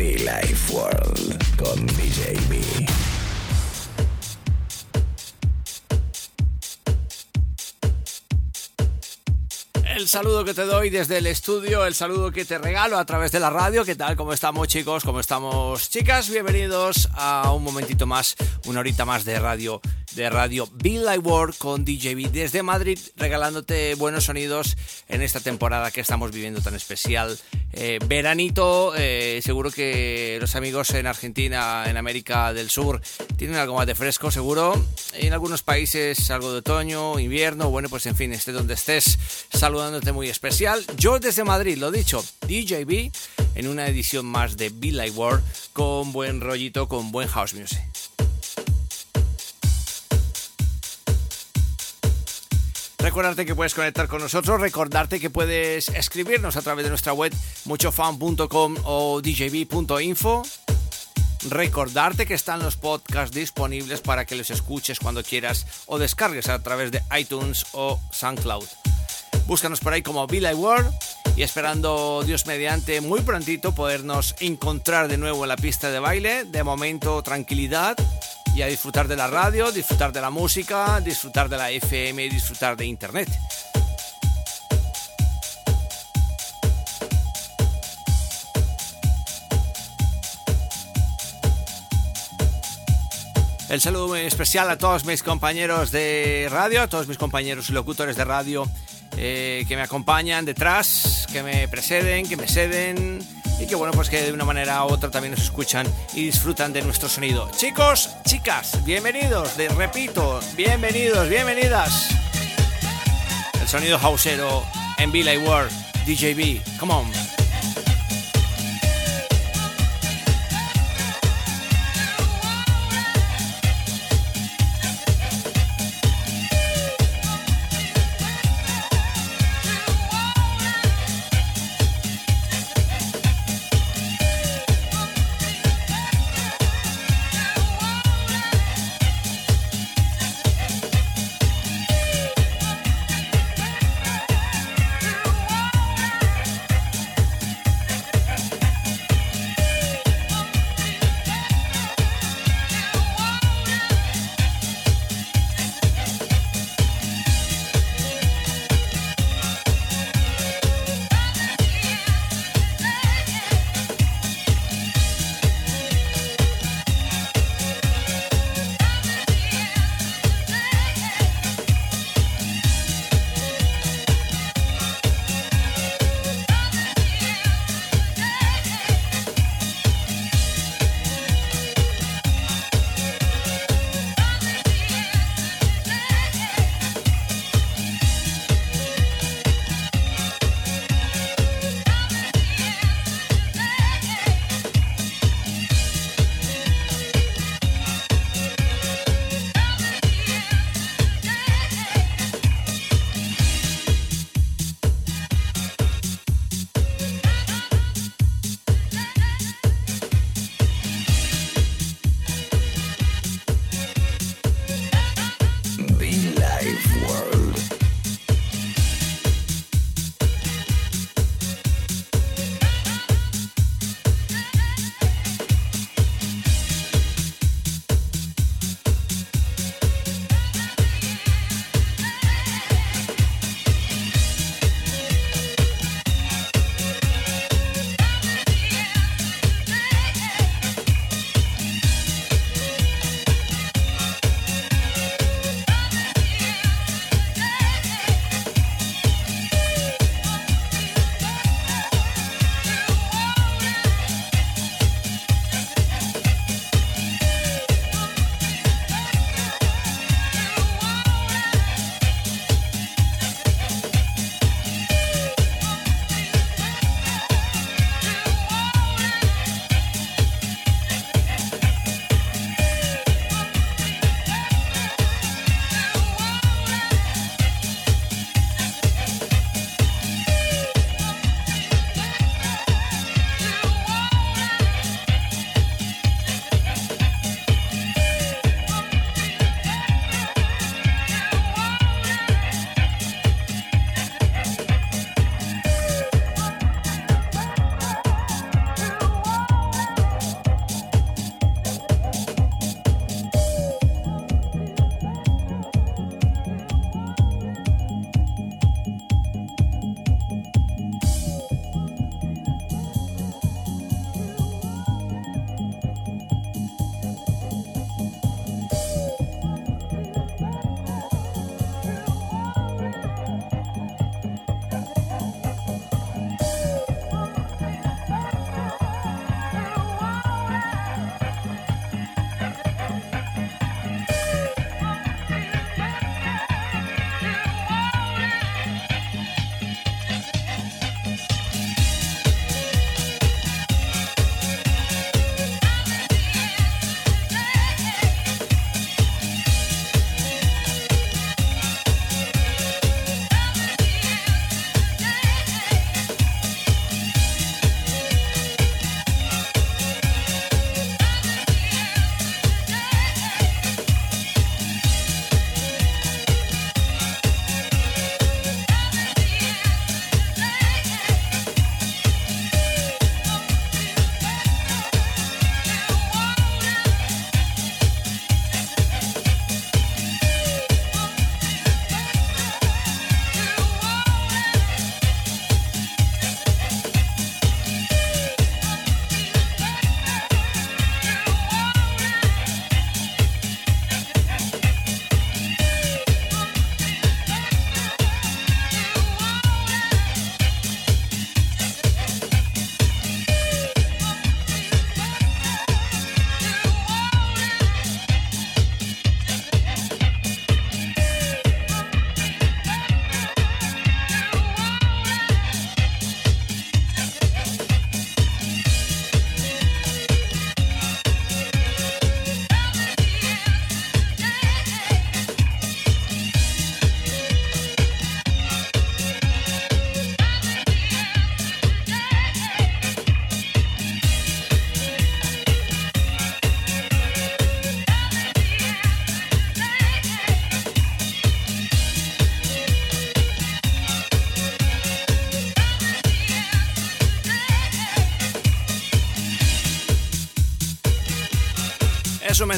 Life World con. El saludo que te doy desde el estudio, el saludo que te regalo a través de la radio. ¿Qué tal? ¿Cómo estamos chicos? ¿Cómo estamos chicas? Bienvenidos a un momentito más, una horita más de radio, de radio Be Live World con DJB desde Madrid, regalándote buenos sonidos en esta temporada que estamos viviendo tan especial. Eh, veranito, eh, seguro que los amigos en Argentina, en América del Sur, tienen algo más de fresco, seguro. En algunos países algo de otoño, invierno, bueno, pues en fin, esté donde estés, saludándote muy especial. Yo desde Madrid, lo dicho, DJB, en una edición más de Be Live World, con buen rollito, con buen house music. Recordarte que puedes conectar con nosotros, recordarte que puedes escribirnos a través de nuestra web muchofan.com o djb.info. Recordarte que están los podcasts disponibles para que los escuches cuando quieras o descargues a través de iTunes o SoundCloud. Búscanos por ahí como Like World y esperando Dios mediante muy prontito podernos encontrar de nuevo en la pista de baile. De momento tranquilidad y a disfrutar de la radio, disfrutar de la música, disfrutar de la FM disfrutar de Internet. El saludo especial a todos mis compañeros de radio, a todos mis compañeros y locutores de radio eh, que me acompañan detrás, que me preceden, que me ceden y que bueno, pues que de una manera u otra también nos escuchan y disfrutan de nuestro sonido. Chicos, chicas, bienvenidos, de, repito, bienvenidos, bienvenidas. El sonido hausero en Billy World, DJB, come on.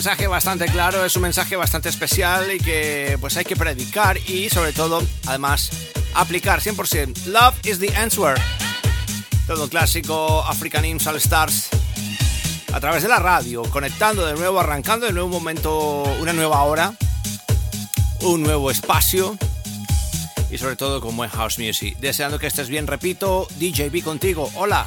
Mensaje bastante claro, es un mensaje bastante especial y que pues hay que predicar y sobre todo, además, aplicar 100%. Love is the answer. Todo clásico African Hymns All Stars a través de la radio, conectando de nuevo, arrancando de nuevo un momento, una nueva hora, un nuevo espacio y sobre todo con buen house music. Deseando que estés bien, repito, DJB contigo. Hola.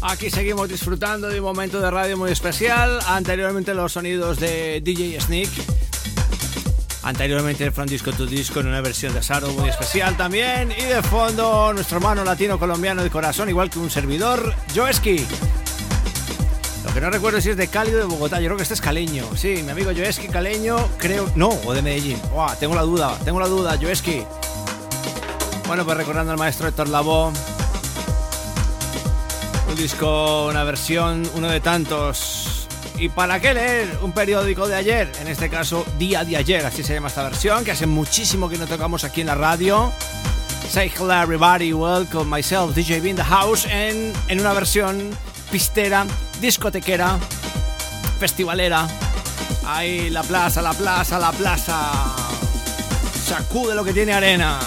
Aquí seguimos disfrutando de un momento de radio muy especial. Anteriormente los sonidos de DJ Sneak. Anteriormente From Disco to Disco en una versión de Saro muy especial también. Y de fondo nuestro hermano latino colombiano de corazón, igual que un servidor, Joeski. Lo que no recuerdo si es de Cálido o de Bogotá, yo creo que este es caleño. Sí, mi amigo Joeski caleño, creo. No, o de Medellín. tengo la duda, tengo la duda, Joeski. Bueno, pues recordando al maestro Héctor Lavoe disco, una versión, uno de tantos. ¿Y para qué leer un periódico de ayer? En este caso, Día de Ayer, así se llama esta versión, que hace muchísimo que no tocamos aquí en la radio. Say hello everybody, welcome myself, DJ B in the house, en, en una versión pistera, discotequera, festivalera. Ahí, la plaza, la plaza, la plaza. Sacude lo que tiene arena.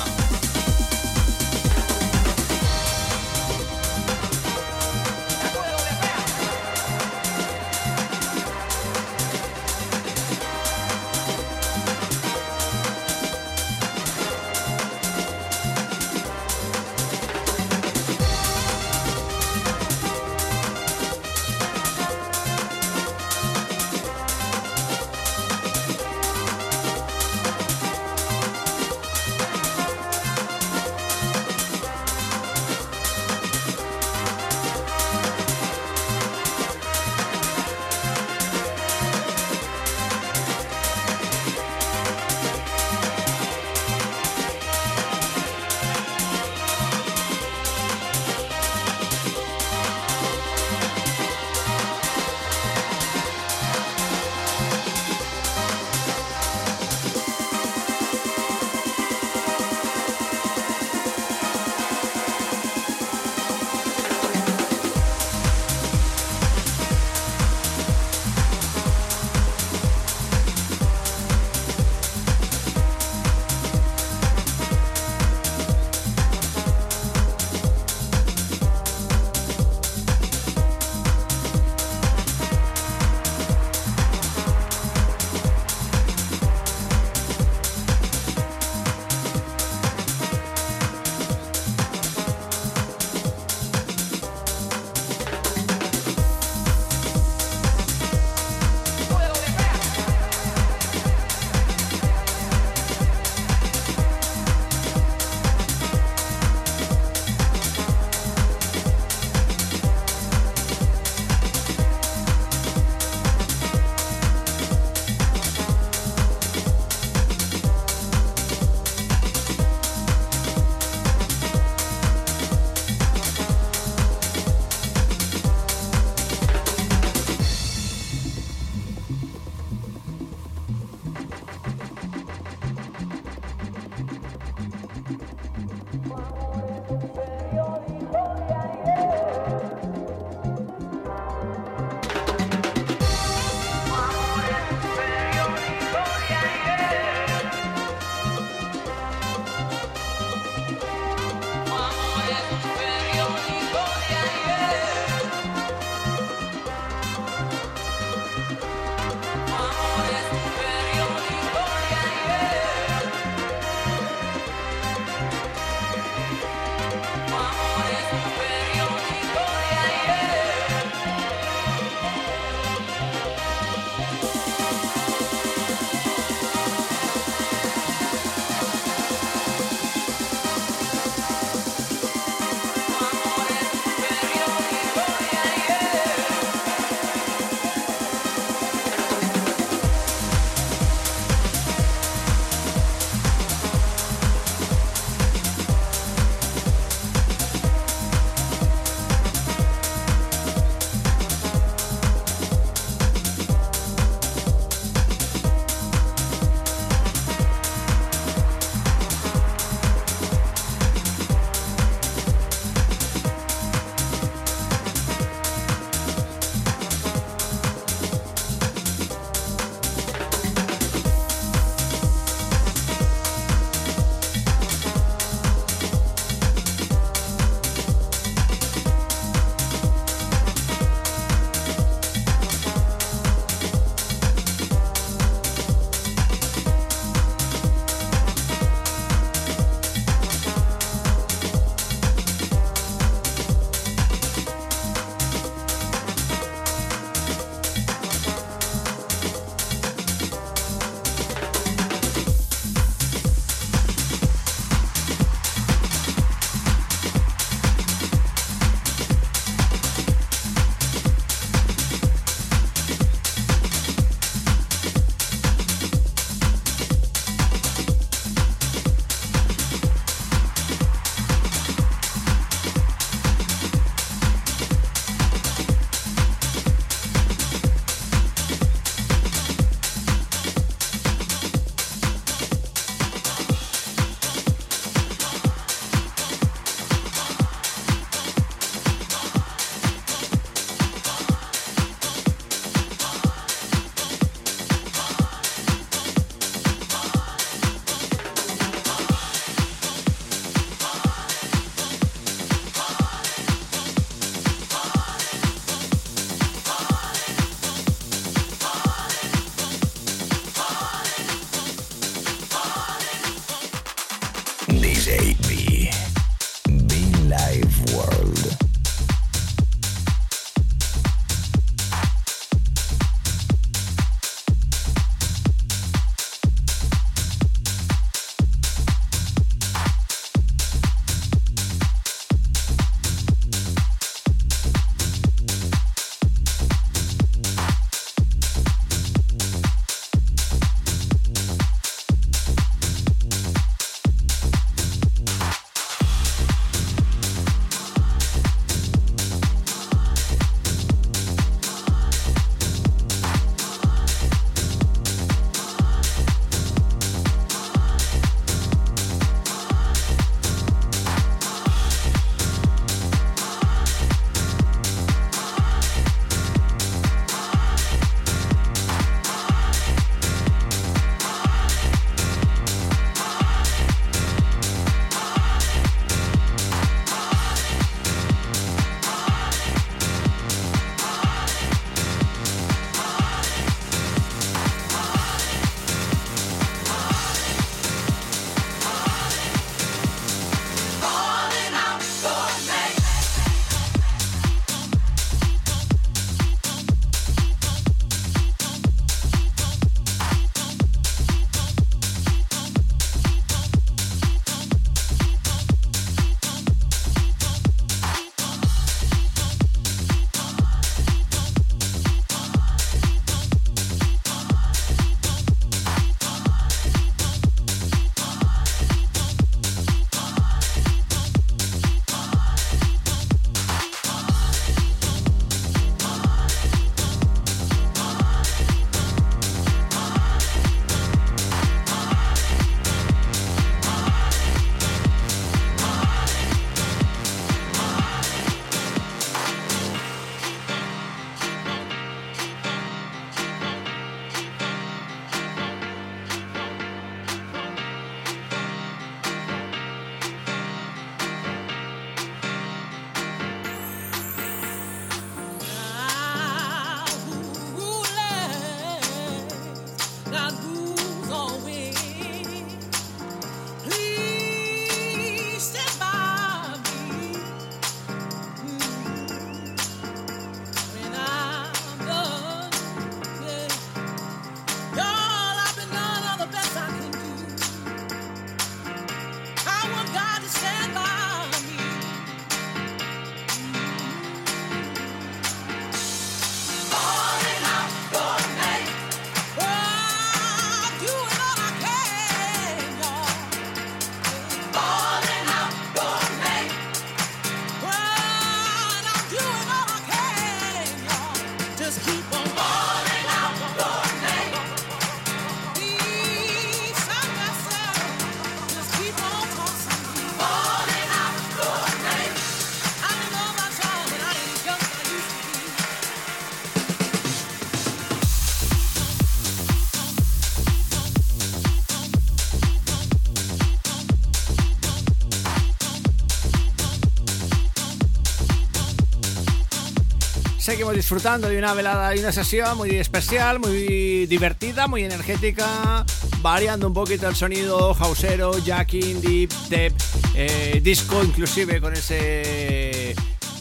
Seguimos disfrutando de una velada y una sesión muy especial, muy divertida, muy energética, variando un poquito el sonido hausero, jacking, deep, deep, eh, disco, inclusive con ese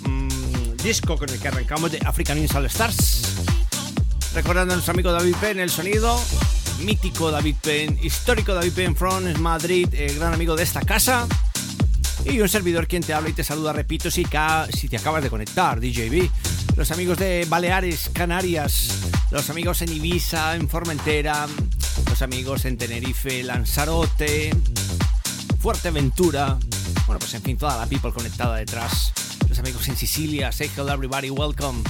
mmm, disco con el que arrancamos de African Insal Stars. Recordando a nuestro amigo David Penn el sonido, mítico David Penn, histórico David Penn from Madrid, el gran amigo de esta casa. Y un servidor quien te habla y te saluda, repito, si, si te acabas de conectar, DJB los amigos de Baleares, Canarias, los amigos en Ibiza, en Formentera, los amigos en Tenerife, Lanzarote, Fuerteventura, bueno, pues en fin, toda la people conectada detrás, los amigos en Sicilia, say hello everybody, welcome.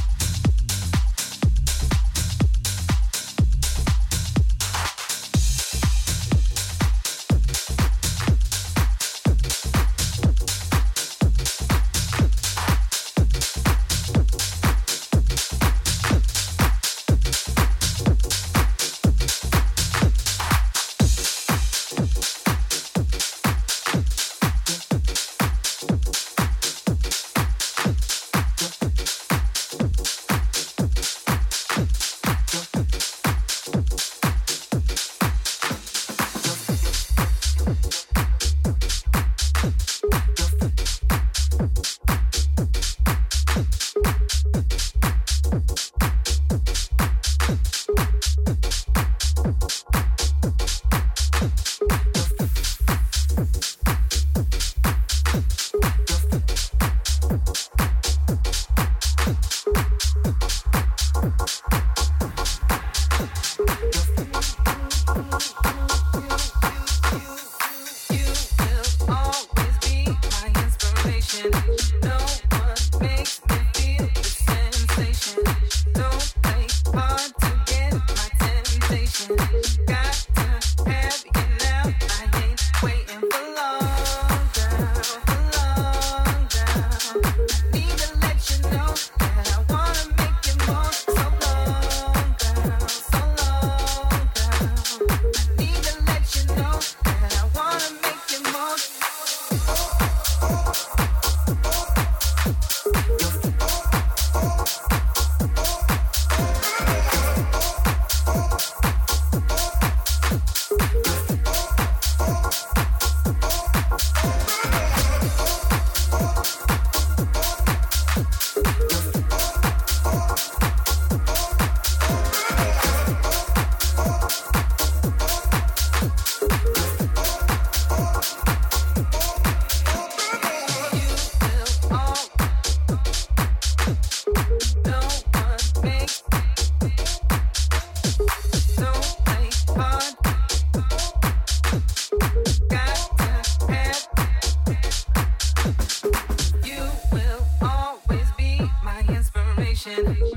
connection.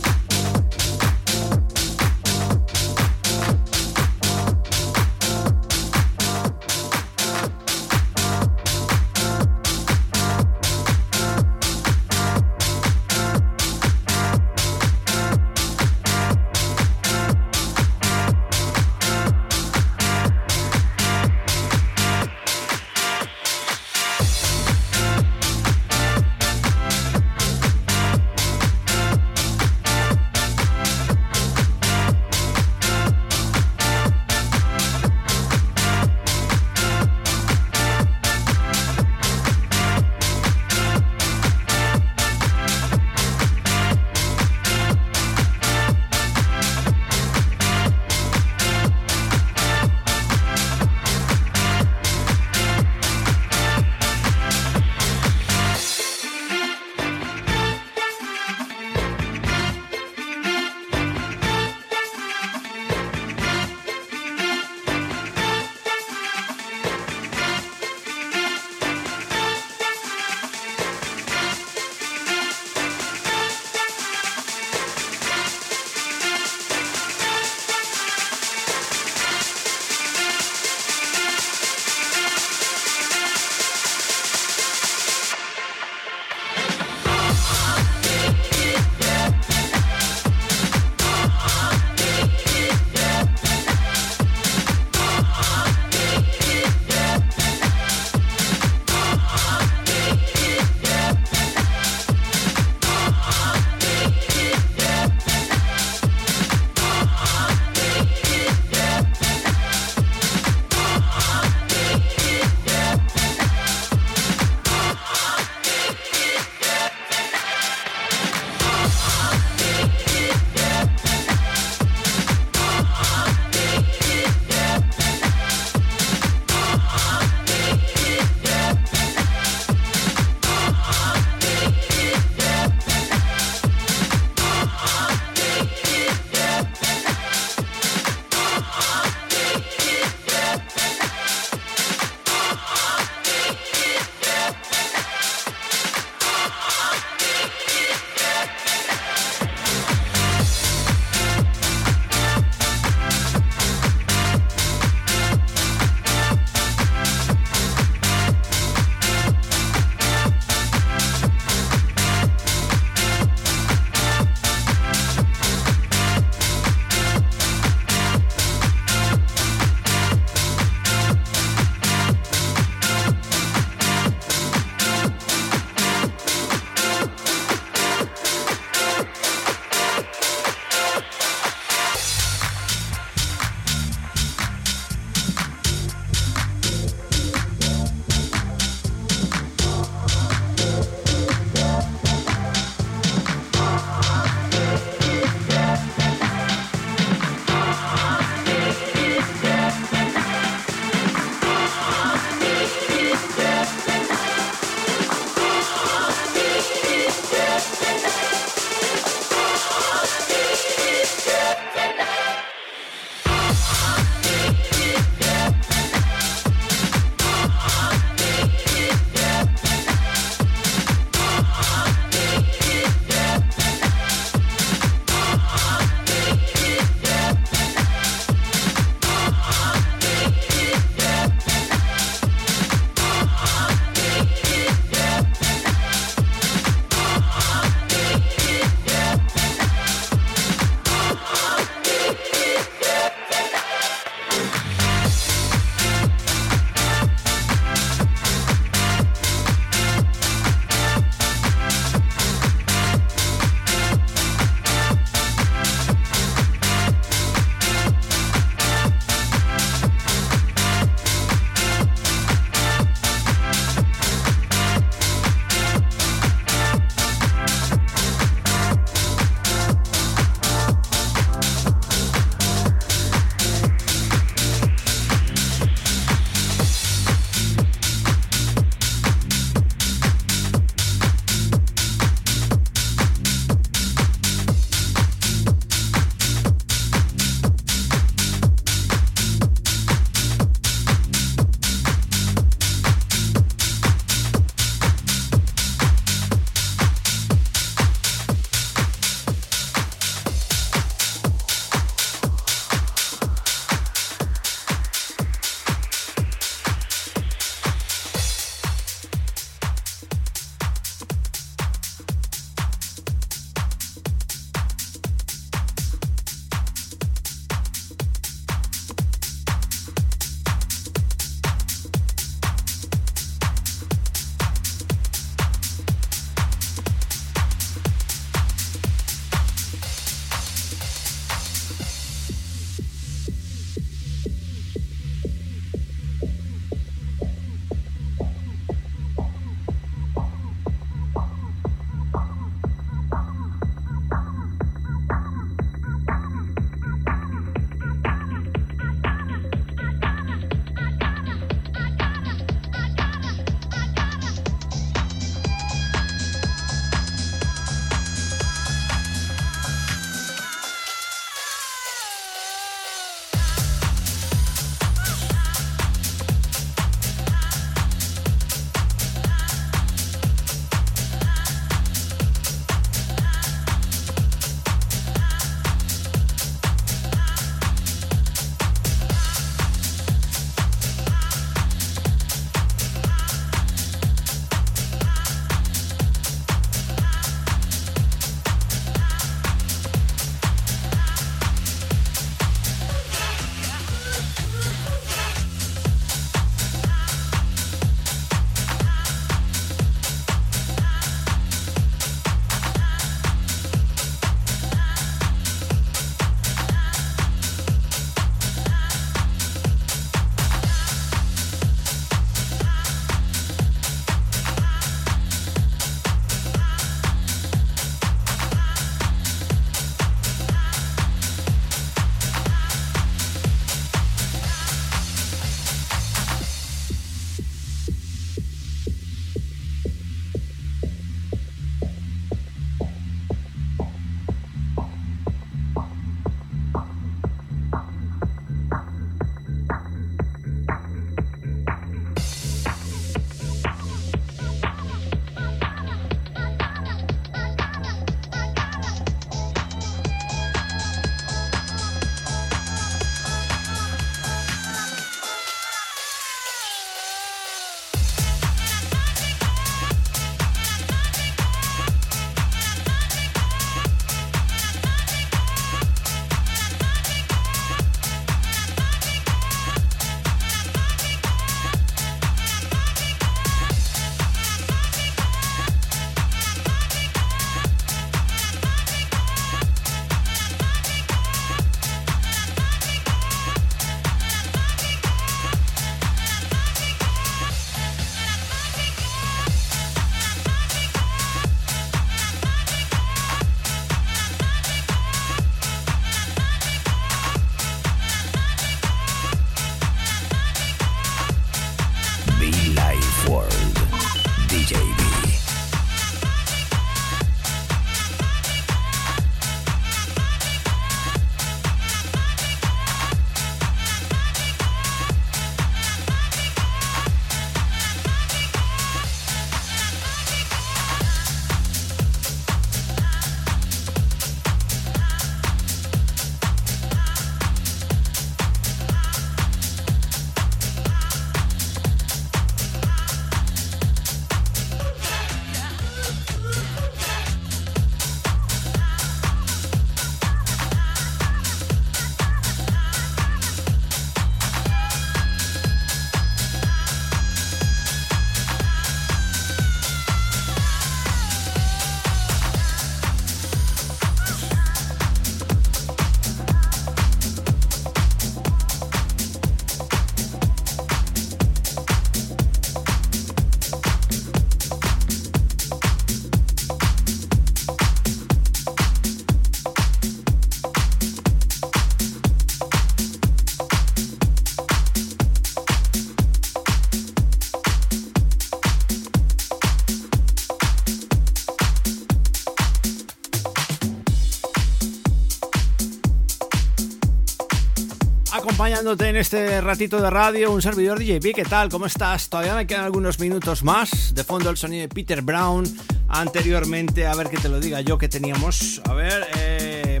Acompañándote en este ratito de radio, un servidor DJP, ¿qué tal? ¿Cómo estás? Todavía me quedan algunos minutos más. De fondo el sonido de Peter Brown. Anteriormente, a ver que te lo diga yo, que teníamos, a ver, eh,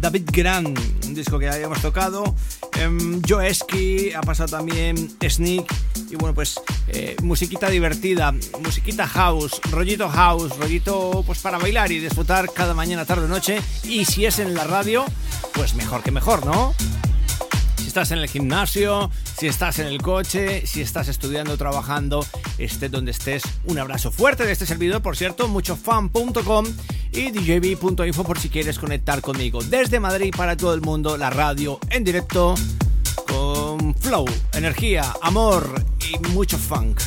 David Grant, un disco que habíamos tocado. Eh, Joeski, ha pasado también Sneak. Y bueno, pues eh, musiquita divertida, musiquita house, rollito house, rollito pues para bailar y disfrutar cada mañana, tarde, noche. Y si es en la radio, pues mejor que mejor, ¿no? Estás en el gimnasio, si estás en el coche, si estás estudiando, trabajando, esté donde estés. Un abrazo fuerte de este servidor, por cierto, muchofan.com y djb.info por si quieres conectar conmigo. Desde Madrid para todo el mundo, la radio en directo con flow, energía, amor y mucho funk.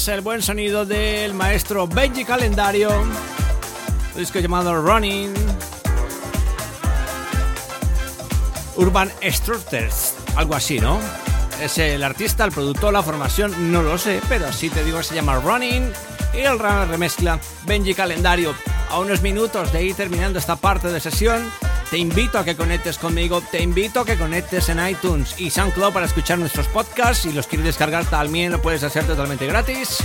Es el buen sonido del maestro Benji Calendario. Un disco llamado Running. Urban Structures, algo así, ¿no? Es el artista, el productor, la formación, no lo sé, pero así te digo se llama Running. Y el remezcla Benji Calendario. A unos minutos de ir terminando esta parte de sesión, te invito a que conectes conmigo, te invito a que conectes en iTunes y SoundCloud para escuchar nuestros podcasts. Si los quieres descargar también lo puedes hacer totalmente gratis.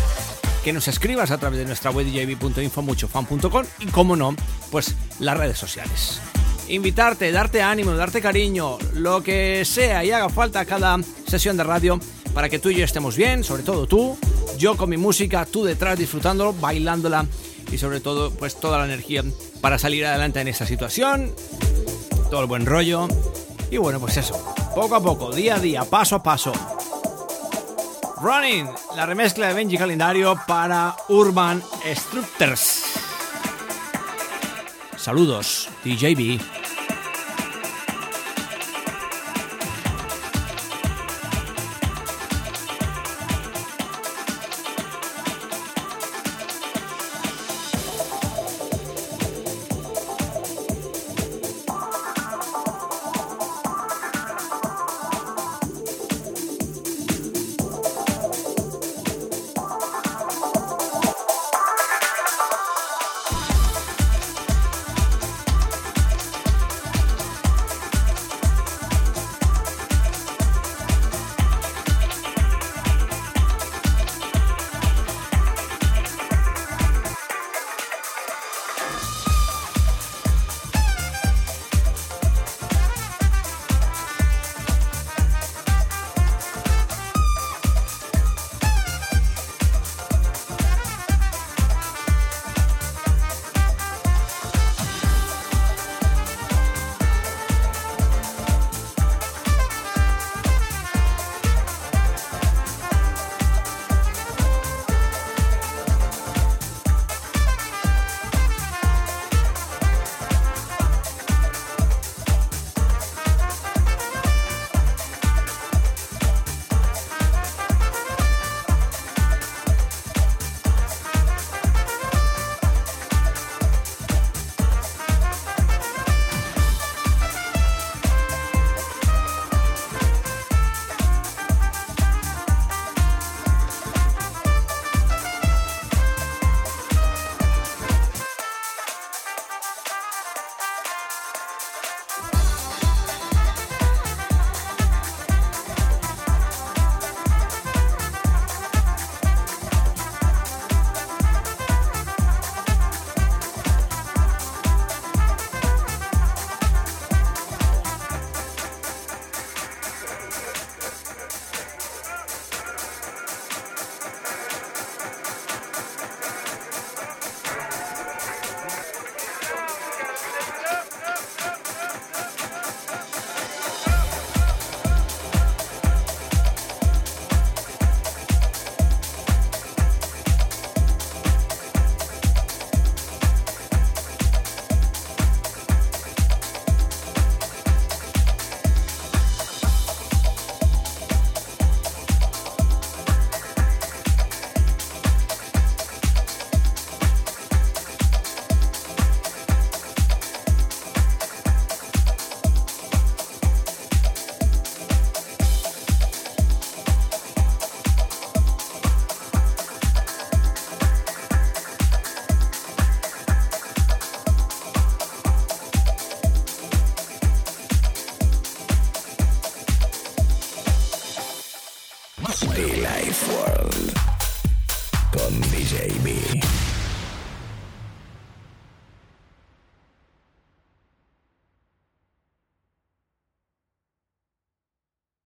Que nos escribas a través de nuestra web djb.info muchofan.com y como no, pues las redes sociales. Invitarte, darte ánimo, darte cariño, lo que sea y haga falta cada sesión de radio para que tú y yo estemos bien, sobre todo tú, yo con mi música, tú detrás disfrutándolo, bailándola y sobre todo pues toda la energía para salir adelante en esta situación todo el buen rollo. Y bueno, pues eso, poco a poco, día a día, paso a paso. Running, la remezcla de Benji Calendario para Urban Structures. Saludos, DJB.